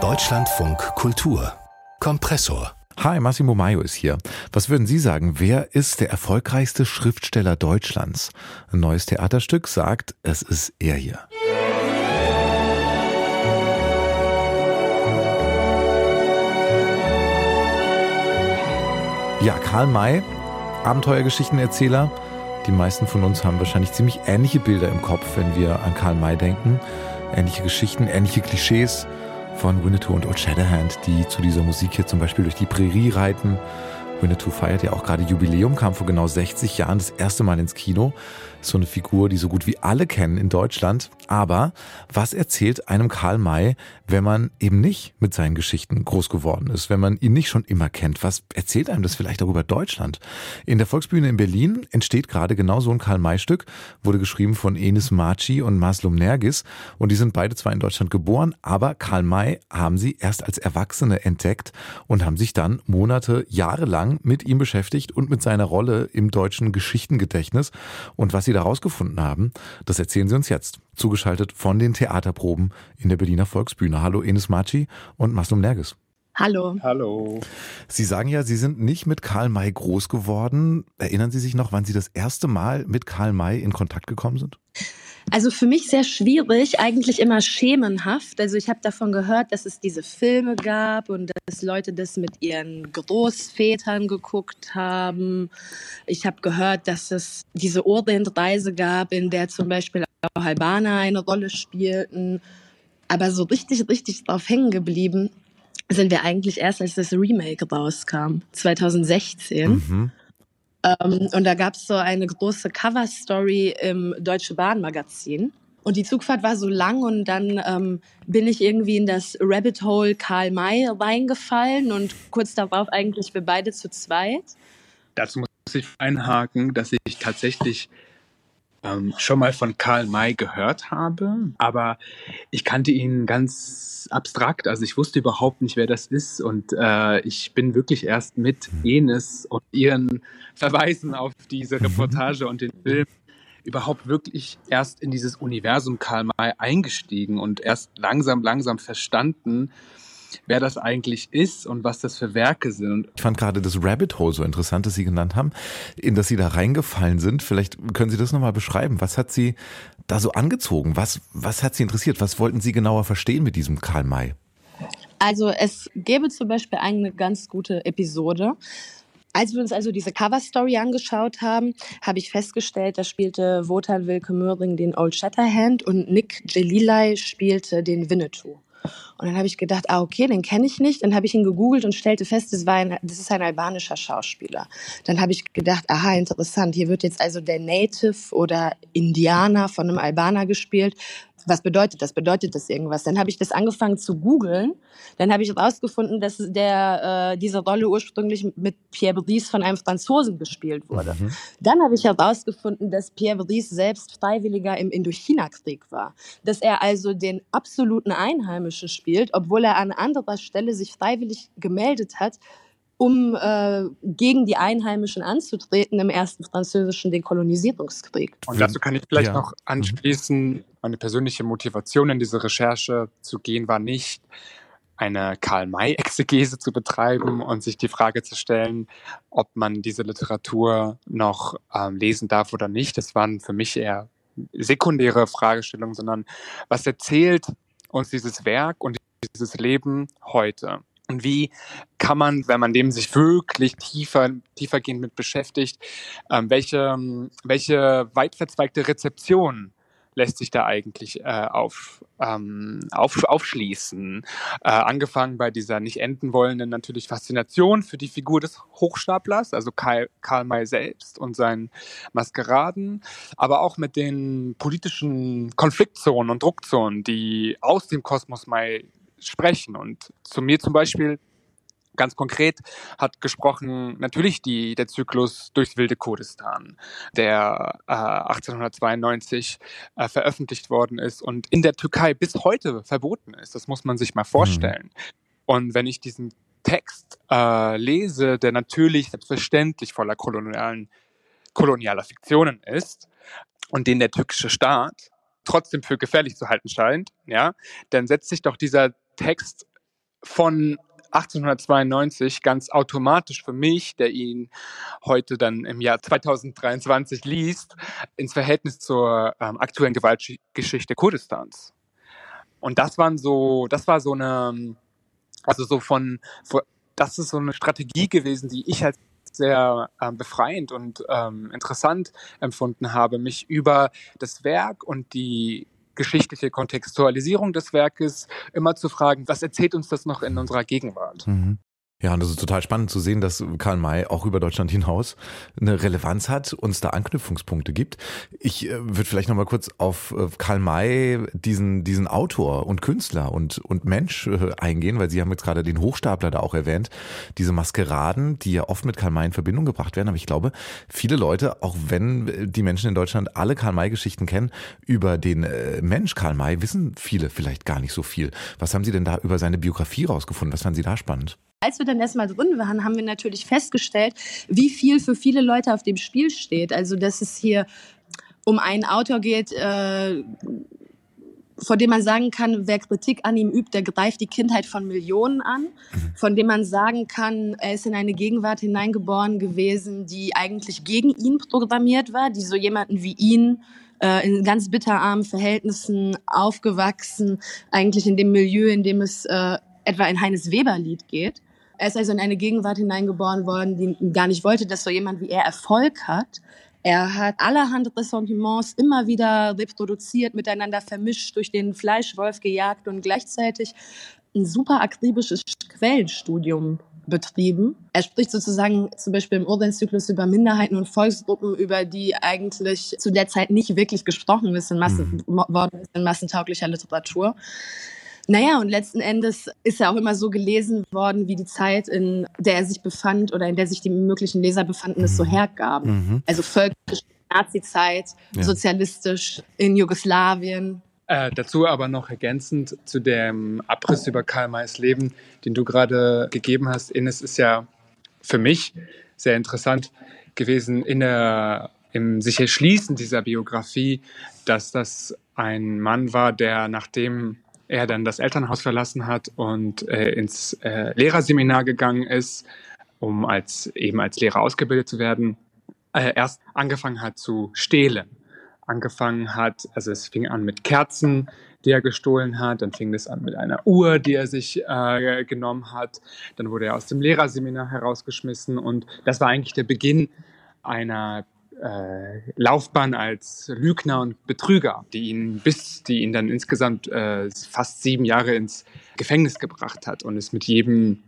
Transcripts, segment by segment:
Deutschlandfunk Kultur Kompressor Hi, Massimo Maio ist hier. Was würden Sie sagen, wer ist der erfolgreichste Schriftsteller Deutschlands? Ein neues Theaterstück sagt, es ist er hier. Ja, Karl May, Abenteuergeschichtenerzähler. Die meisten von uns haben wahrscheinlich ziemlich ähnliche Bilder im Kopf, wenn wir an Karl May denken. Ähnliche Geschichten, ähnliche Klischees von Winnetou und Old Shatterhand, die zu dieser Musik hier zum Beispiel durch die Prärie reiten. Winnetou feiert ja auch gerade Jubiläum, kam vor genau 60 Jahren das erste Mal ins Kino so eine Figur, die so gut wie alle kennen in Deutschland. Aber was erzählt einem Karl May, wenn man eben nicht mit seinen Geschichten groß geworden ist, wenn man ihn nicht schon immer kennt? Was erzählt einem das vielleicht auch über Deutschland? In der Volksbühne in Berlin entsteht gerade genau so ein Karl May-Stück, wurde geschrieben von Enis Marci und Maslum Nergis und die sind beide zwar in Deutschland geboren, aber Karl May haben sie erst als Erwachsene entdeckt und haben sich dann Monate, Jahre lang mit ihm beschäftigt und mit seiner Rolle im deutschen Geschichtengedächtnis und was Sie da rausgefunden haben, das erzählen Sie uns jetzt. Zugeschaltet von den Theaterproben in der Berliner Volksbühne. Hallo Enes Maci und Maslum Nergis. Hallo. Hallo. Sie sagen ja, Sie sind nicht mit Karl May groß geworden. Erinnern Sie sich noch, wann Sie das erste Mal mit Karl May in Kontakt gekommen sind? Also für mich sehr schwierig, eigentlich immer schemenhaft. Also ich habe davon gehört, dass es diese Filme gab und dass Leute das mit ihren Großvätern geguckt haben. Ich habe gehört, dass es diese Orientreise gab, in der zum Beispiel auch Albaner eine Rolle spielten. Aber so richtig, richtig drauf hängen geblieben sind wir eigentlich erst, als das Remake rauskam, 2016. Mhm. Ähm, und da gab es so eine große Cover-Story im Deutsche Bahn Magazin. Und die Zugfahrt war so lang und dann ähm, bin ich irgendwie in das Rabbit Hole Karl May reingefallen und kurz darauf eigentlich wir beide zu zweit. Dazu muss ich einhaken, dass ich tatsächlich ähm, schon mal von Karl May gehört habe, aber ich kannte ihn ganz abstrakt. Also ich wusste überhaupt nicht, wer das ist und äh, ich bin wirklich erst mit Enes und ihren Verweisen auf diese mhm. Reportage und den Film überhaupt wirklich erst in dieses Universum Karl May eingestiegen und erst langsam, langsam verstanden, wer das eigentlich ist und was das für Werke sind. Ich fand gerade das Rabbit Hole so interessant, das Sie genannt haben, in das Sie da reingefallen sind. Vielleicht können Sie das nochmal beschreiben. Was hat Sie da so angezogen? Was, was hat Sie interessiert? Was wollten Sie genauer verstehen mit diesem Karl May? Also es gäbe zum Beispiel eine ganz gute Episode. Als wir uns also diese Cover-Story angeschaut haben, habe ich festgestellt, da spielte Wotan Wilke Möhring den Old Shatterhand und Nick Jelilai spielte den Winnetou. Und dann habe ich gedacht, ah, okay, den kenne ich nicht. Dann habe ich ihn gegoogelt und stellte fest, das, war ein, das ist ein albanischer Schauspieler. Dann habe ich gedacht, aha, interessant, hier wird jetzt also der Native oder Indianer von einem Albaner gespielt was bedeutet das? Bedeutet das irgendwas? Dann habe ich das angefangen zu googeln. Dann habe ich herausgefunden, dass der, äh, diese Rolle ursprünglich mit Pierre Brice von einem Franzosen gespielt wurde. Mhm. Dann habe ich herausgefunden, dass Pierre Brice selbst Freiwilliger im Indochina-Krieg war. Dass er also den absoluten Einheimischen spielt, obwohl er an anderer Stelle sich freiwillig gemeldet hat, um äh, gegen die Einheimischen anzutreten im ersten französischen Dekolonisierungskrieg. Und dazu kann ich vielleicht ja. noch anschließen, meine persönliche Motivation in diese Recherche zu gehen war nicht, eine Karl-May-Exegese zu betreiben und sich die Frage zu stellen, ob man diese Literatur noch ähm, lesen darf oder nicht. Das waren für mich eher sekundäre Fragestellungen, sondern was erzählt uns dieses Werk und dieses Leben heute? Und wie kann man, wenn man dem sich wirklich tiefer, tiefergehend mit beschäftigt, ähm, welche, welche weit verzweigte Rezeption lässt sich da eigentlich äh, auf, ähm, auf, aufschließen. Äh, angefangen bei dieser nicht enden wollenden natürlich Faszination für die Figur des Hochstaplers, also Karl, Karl May selbst und seinen Maskeraden, aber auch mit den politischen Konfliktzonen und Druckzonen, die aus dem Kosmos May sprechen. Und zu mir zum Beispiel ganz konkret hat gesprochen natürlich die, der Zyklus durchs wilde Kurdistan, der äh, 1892 äh, veröffentlicht worden ist und in der Türkei bis heute verboten ist. Das muss man sich mal vorstellen. Mhm. Und wenn ich diesen Text äh, lese, der natürlich selbstverständlich voller kolonialen, kolonialer Fiktionen ist und den der türkische Staat trotzdem für gefährlich zu halten scheint, ja, dann setzt sich doch dieser Text von 1892 ganz automatisch für mich, der ihn heute dann im Jahr 2023 liest, ins Verhältnis zur ähm, aktuellen Gewaltgeschichte Kurdistans. Und das waren so, das war so eine, also so von, das ist so eine Strategie gewesen, die ich als sehr ähm, befreiend und ähm, interessant empfunden habe, mich über das Werk und die geschichtliche Kontextualisierung des Werkes immer zu fragen, was erzählt uns das noch in unserer Gegenwart? Mhm. Ja, und das ist total spannend zu sehen, dass Karl May auch über Deutschland hinaus eine Relevanz hat, uns da Anknüpfungspunkte gibt. Ich äh, würde vielleicht nochmal kurz auf äh, Karl May, diesen, diesen Autor und Künstler und, und Mensch äh, eingehen, weil Sie haben jetzt gerade den Hochstapler da auch erwähnt. Diese Maskeraden, die ja oft mit Karl May in Verbindung gebracht werden. Aber ich glaube, viele Leute, auch wenn die Menschen in Deutschland alle Karl May-Geschichten kennen, über den Mensch Karl May wissen viele vielleicht gar nicht so viel. Was haben Sie denn da über seine Biografie rausgefunden? Was fanden Sie da spannend? Als wir dann erstmal drin waren, haben wir natürlich festgestellt, wie viel für viele Leute auf dem Spiel steht. Also, dass es hier um einen Autor geht, äh, von dem man sagen kann, wer Kritik an ihm übt, der greift die Kindheit von Millionen an, mhm. von dem man sagen kann, er ist in eine Gegenwart hineingeboren gewesen, die eigentlich gegen ihn programmiert war, die so jemanden wie ihn äh, in ganz bitterarmen Verhältnissen aufgewachsen, eigentlich in dem Milieu, in dem es äh, etwa ein Heines Weber-Lied geht. Er ist also in eine Gegenwart hineingeboren worden, die gar nicht wollte, dass so jemand wie er Erfolg hat. Er hat allerhand Ressentiments immer wieder reproduziert, miteinander vermischt, durch den Fleischwolf gejagt und gleichzeitig ein super akribisches Quellenstudium betrieben. Er spricht sozusagen zum Beispiel im Urteilszyklus über Minderheiten und Volksgruppen, über die eigentlich zu der Zeit nicht wirklich gesprochen ist in Massen, mhm. worden ist in massentauglicher Literatur. Naja, und letzten Endes ist er auch immer so gelesen worden, wie die Zeit, in der er sich befand oder in der sich die möglichen Leser befanden, es so mhm. hergaben. Mhm. Also völkisch, Nazi-Zeit, ja. sozialistisch in Jugoslawien. Äh, dazu aber noch ergänzend zu dem Abriss über Karl Mays Leben, den du gerade gegeben hast. Ines ist ja für mich sehr interessant gewesen in der, im sich erschließen dieser Biografie, dass das ein Mann war, der nachdem er dann das Elternhaus verlassen hat und äh, ins äh, Lehrerseminar gegangen ist, um als eben als Lehrer ausgebildet zu werden, äh, erst angefangen hat zu stehlen. Angefangen hat, also es fing an mit Kerzen, die er gestohlen hat, dann fing es an mit einer Uhr, die er sich äh, genommen hat, dann wurde er aus dem Lehrerseminar herausgeschmissen und das war eigentlich der Beginn einer äh, Laufbahn als Lügner und Betrüger, die ihn bis, die ihn dann insgesamt äh, fast sieben Jahre ins Gefängnis gebracht hat und es mit jedem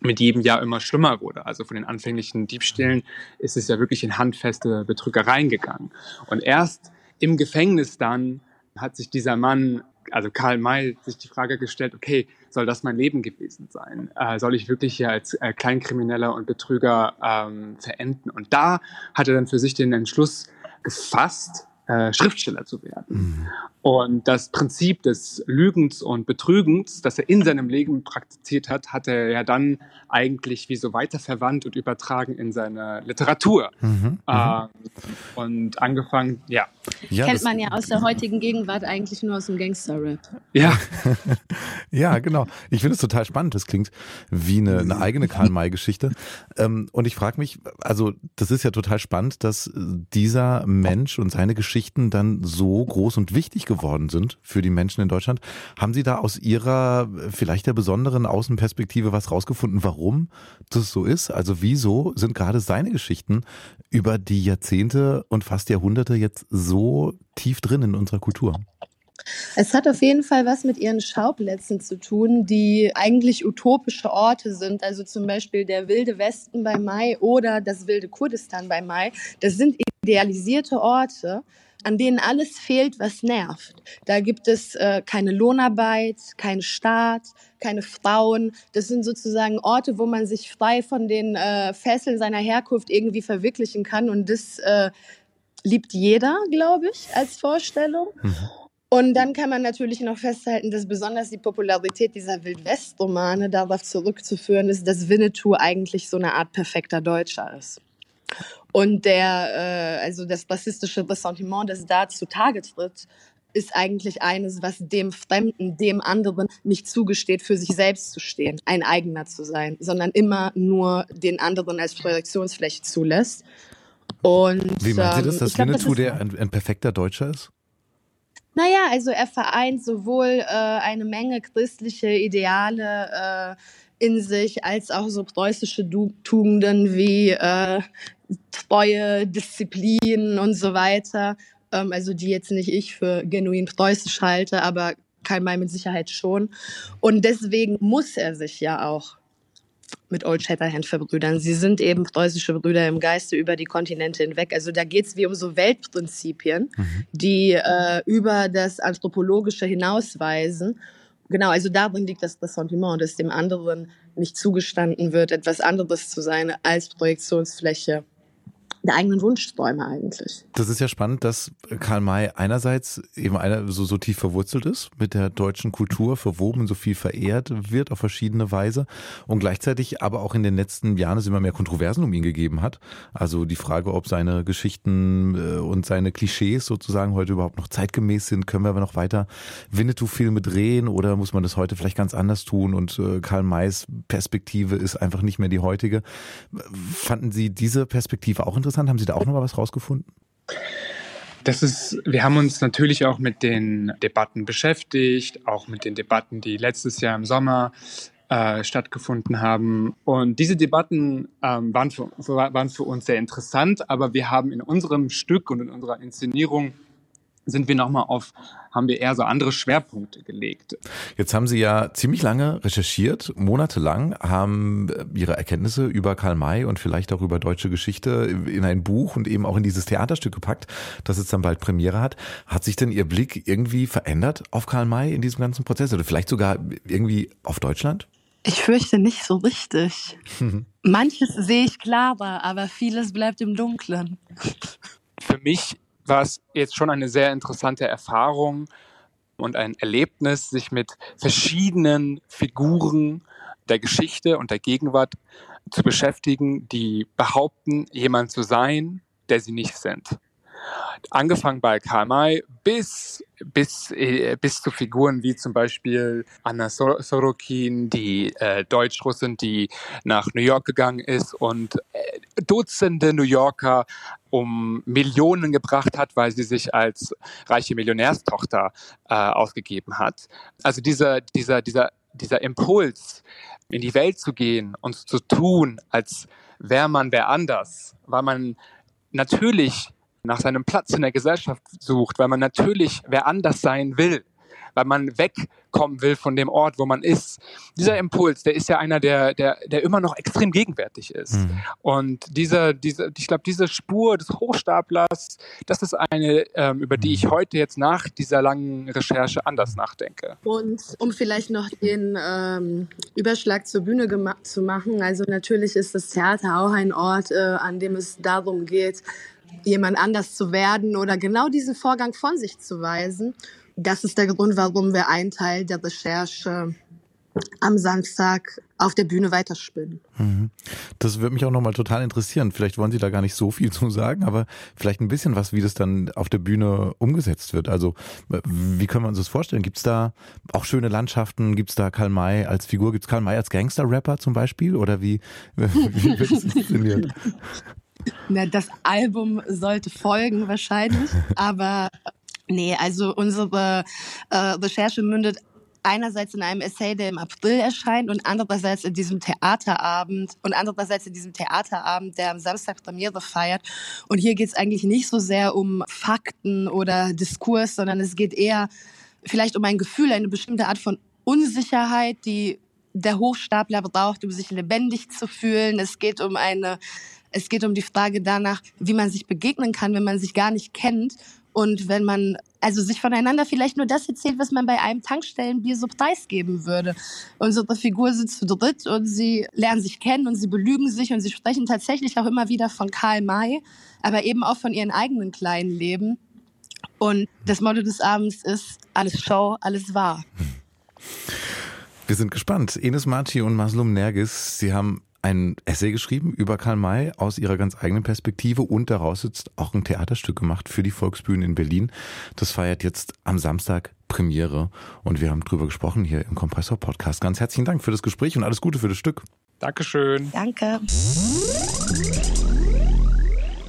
mit jedem Jahr immer schlimmer wurde. Also von den anfänglichen Diebstählen ist es ja wirklich in handfeste Betrügereien gegangen. Und erst im Gefängnis dann hat sich dieser Mann also Karl May sich die Frage gestellt, okay, soll das mein Leben gewesen sein? Äh, soll ich wirklich hier als äh, Kleinkrimineller und Betrüger ähm, verenden? Und da hat er dann für sich den Entschluss gefasst, äh, Schriftsteller zu werden. Mhm. Und das Prinzip des Lügens und Betrügens, das er in seinem Leben praktiziert hat, hat er ja dann eigentlich wie so weiterverwandt und übertragen in seine Literatur. Mhm. Äh, und angefangen, ja. ja Kennt man ja aus der heutigen Gegenwart eigentlich nur aus dem Gangster-Rap. Ja. ja, genau. Ich finde es total spannend. Das klingt wie eine, eine eigene Karl-May-Geschichte. Ähm, und ich frage mich, also das ist ja total spannend, dass dieser Mensch und seine Geschichten dann so groß und wichtig geworden sind für die Menschen in Deutschland. Haben Sie da aus Ihrer vielleicht der besonderen Außenperspektive was rausgefunden, warum das so ist? Also wieso sind gerade seine Geschichten über die Jahrzehnte und fast Jahrhunderte jetzt so tief drin in unserer Kultur? Es hat auf jeden Fall was mit ihren Schauplätzen zu tun, die eigentlich utopische Orte sind. Also zum Beispiel der wilde Westen bei Mai oder das wilde Kurdistan bei Mai. Das sind idealisierte Orte, an denen alles fehlt, was nervt. Da gibt es äh, keine Lohnarbeit, keinen Staat, keine Frauen. Das sind sozusagen Orte, wo man sich frei von den äh, Fesseln seiner Herkunft irgendwie verwirklichen kann. Und das äh, liebt jeder, glaube ich, als Vorstellung. Mhm. Und dann kann man natürlich noch festhalten, dass besonders die Popularität dieser Wildwest-Romane darauf zurückzuführen ist, dass Winnetou eigentlich so eine Art perfekter Deutscher ist. Und der, äh, also das rassistische Ressentiment, das da zutage tritt, ist eigentlich eines, was dem Fremden, dem anderen nicht zugesteht, für sich selbst zu stehen, ein eigener zu sein, sondern immer nur den anderen als Projektionsfläche zulässt. Und, Wie meint sie das, ähm, dass Winnetou der ein, ein perfekter Deutscher ist? Naja, also er vereint sowohl äh, eine Menge christliche Ideale äh, in sich, als auch so preußische du Tugenden wie äh, Treue, Disziplin und so weiter ähm, also die jetzt nicht ich für genuin preußisch halte, aber Karl May mit Sicherheit schon. Und deswegen muss er sich ja auch mit Old Shatterhand verbrüdern. Sie sind eben preußische Brüder im Geiste über die Kontinente hinweg. Also da geht es wie um so Weltprinzipien, mhm. die äh, über das Anthropologische hinausweisen. Genau, also darin liegt das Ressentiment, dass dem anderen nicht zugestanden wird, etwas anderes zu sein als Projektionsfläche der eigenen Wunschträume eigentlich. Das ist ja spannend, dass Karl May einerseits eben einer so, so tief verwurzelt ist mit der deutschen Kultur, verwoben, so viel verehrt wird auf verschiedene Weise und gleichzeitig aber auch in den letzten Jahren es immer mehr Kontroversen um ihn gegeben hat. Also die Frage, ob seine Geschichten äh, und seine Klischees sozusagen heute überhaupt noch zeitgemäß sind, können wir aber noch weiter Winnetou-Filme drehen oder muss man das heute vielleicht ganz anders tun und äh, Karl Mays Perspektive ist einfach nicht mehr die heutige. Fanden Sie diese Perspektive auch interessant? Interessant. Haben Sie da auch noch mal was rausgefunden? Das ist, wir haben uns natürlich auch mit den Debatten beschäftigt, auch mit den Debatten, die letztes Jahr im Sommer äh, stattgefunden haben. Und diese Debatten ähm, waren, für, waren für uns sehr interessant, aber wir haben in unserem Stück und in unserer Inszenierung sind wir nochmal auf, haben wir eher so andere Schwerpunkte gelegt. Jetzt haben Sie ja ziemlich lange recherchiert, monatelang, haben Ihre Erkenntnisse über Karl May und vielleicht auch über deutsche Geschichte in ein Buch und eben auch in dieses Theaterstück gepackt, das jetzt dann bald Premiere hat. Hat sich denn Ihr Blick irgendwie verändert auf Karl May in diesem ganzen Prozess oder vielleicht sogar irgendwie auf Deutschland? Ich fürchte nicht so richtig. Manches sehe ich klarer, aber vieles bleibt im Dunklen. Für mich war es jetzt schon eine sehr interessante Erfahrung und ein Erlebnis, sich mit verschiedenen Figuren der Geschichte und der Gegenwart zu beschäftigen, die behaupten, jemand zu sein, der sie nicht sind. Angefangen bei Karl May bis, bis, äh, bis zu Figuren wie zum Beispiel Anna Sorokin, die äh, Deutsch-Russin, die nach New York gegangen ist und äh, Dutzende New Yorker um Millionen gebracht hat, weil sie sich als reiche Millionärstochter äh, ausgegeben hat. Also dieser, dieser, dieser, dieser Impuls, in die Welt zu gehen und zu tun, als wäre man wer anders, weil man natürlich nach seinem Platz in der Gesellschaft sucht, weil man natürlich wer anders sein will, weil man wegkommen will von dem Ort, wo man ist. Dieser Impuls, der ist ja einer, der, der, der immer noch extrem gegenwärtig ist. Mhm. Und diese, diese, ich glaube, diese Spur des Hochstaplers, das ist eine, ähm, über die ich mhm. heute jetzt nach dieser langen Recherche anders nachdenke. Und um vielleicht noch den ähm, Überschlag zur Bühne zu machen, also natürlich ist das Theater auch ein Ort, äh, an dem es darum geht, jemand anders zu werden oder genau diesen Vorgang von sich zu weisen. Das ist der Grund, warum wir einen Teil der Recherche am Samstag auf der Bühne weiterspinnen. Mhm. Das würde mich auch nochmal total interessieren. Vielleicht wollen Sie da gar nicht so viel zu sagen, aber vielleicht ein bisschen was, wie das dann auf der Bühne umgesetzt wird. Also wie können wir uns das vorstellen? Gibt es da auch schöne Landschaften? Gibt es da Karl May als Figur? Gibt es Karl May als Gangster-Rapper zum Beispiel? Oder wie, wie wird es inszeniert? Na, das Album sollte folgen wahrscheinlich, aber nee, also unsere äh, Recherche mündet einerseits in einem Essay, der im April erscheint und andererseits in diesem Theaterabend und andererseits in diesem Theaterabend, der am Samstag Premiere feiert. Und hier geht es eigentlich nicht so sehr um Fakten oder Diskurs, sondern es geht eher vielleicht um ein Gefühl, eine bestimmte Art von Unsicherheit, die der Hochstapler braucht, um sich lebendig zu fühlen. Es geht um eine es geht um die Frage danach, wie man sich begegnen kann, wenn man sich gar nicht kennt und wenn man also sich voneinander vielleicht nur das erzählt, was man bei einem Tankstellenbier so preisgeben würde. Unsere Figur sitzt zu dritt und sie lernen sich kennen und sie belügen sich und sie sprechen tatsächlich auch immer wieder von Karl May, aber eben auch von ihren eigenen kleinen Leben. Und das Motto des Abends ist alles Show, alles wahr. Wir sind gespannt. Enes Marti und Maslum Nergis, Sie haben ein Essay geschrieben über Karl May aus ihrer ganz eigenen Perspektive und daraus jetzt auch ein Theaterstück gemacht für die Volksbühne in Berlin. Das feiert jetzt am Samstag Premiere und wir haben drüber gesprochen hier im Kompressor Podcast. Ganz herzlichen Dank für das Gespräch und alles Gute für das Stück. Dankeschön. Danke.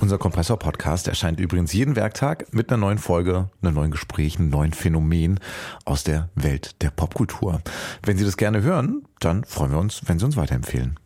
Unser Kompressor-Podcast erscheint übrigens jeden Werktag mit einer neuen Folge, einem neuen Gespräch, einem neuen Phänomen aus der Welt der Popkultur. Wenn Sie das gerne hören, dann freuen wir uns, wenn Sie uns weiterempfehlen.